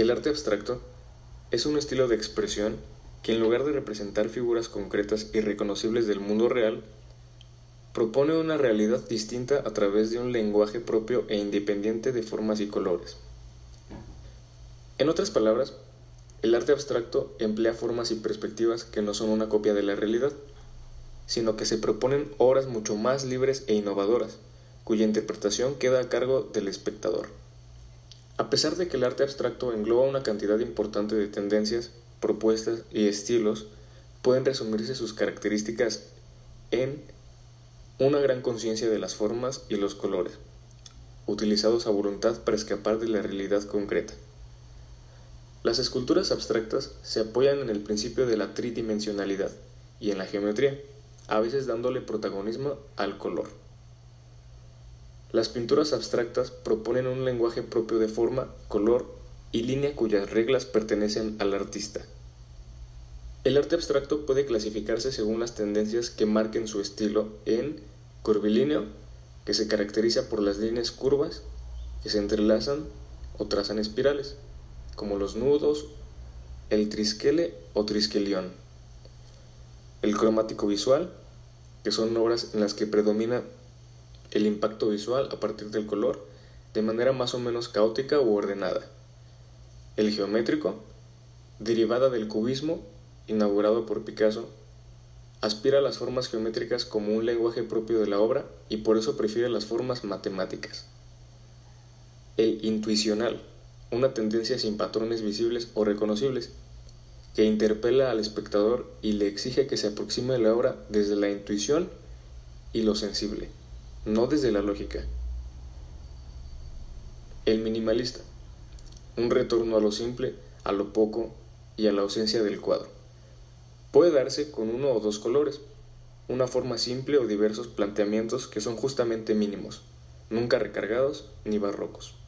El arte abstracto es un estilo de expresión que en lugar de representar figuras concretas y reconocibles del mundo real, propone una realidad distinta a través de un lenguaje propio e independiente de formas y colores. En otras palabras, el arte abstracto emplea formas y perspectivas que no son una copia de la realidad, sino que se proponen obras mucho más libres e innovadoras, cuya interpretación queda a cargo del espectador. A pesar de que el arte abstracto engloba una cantidad importante de tendencias, propuestas y estilos, pueden resumirse sus características en una gran conciencia de las formas y los colores, utilizados a voluntad para escapar de la realidad concreta. Las esculturas abstractas se apoyan en el principio de la tridimensionalidad y en la geometría, a veces dándole protagonismo al color. Las pinturas abstractas proponen un lenguaje propio de forma, color y línea cuyas reglas pertenecen al artista. El arte abstracto puede clasificarse según las tendencias que marquen su estilo en curvilíneo, que se caracteriza por las líneas curvas que se entrelazan o trazan espirales, como los nudos, el trisquele o trisquelión. El cromático visual, que son obras en las que predomina el impacto visual a partir del color de manera más o menos caótica u ordenada. El geométrico, derivada del cubismo, inaugurado por Picasso, aspira a las formas geométricas como un lenguaje propio de la obra y por eso prefiere las formas matemáticas. El intuicional, una tendencia sin patrones visibles o reconocibles, que interpela al espectador y le exige que se aproxime a la obra desde la intuición y lo sensible no desde la lógica. El minimalista, un retorno a lo simple, a lo poco y a la ausencia del cuadro. Puede darse con uno o dos colores, una forma simple o diversos planteamientos que son justamente mínimos, nunca recargados ni barrocos.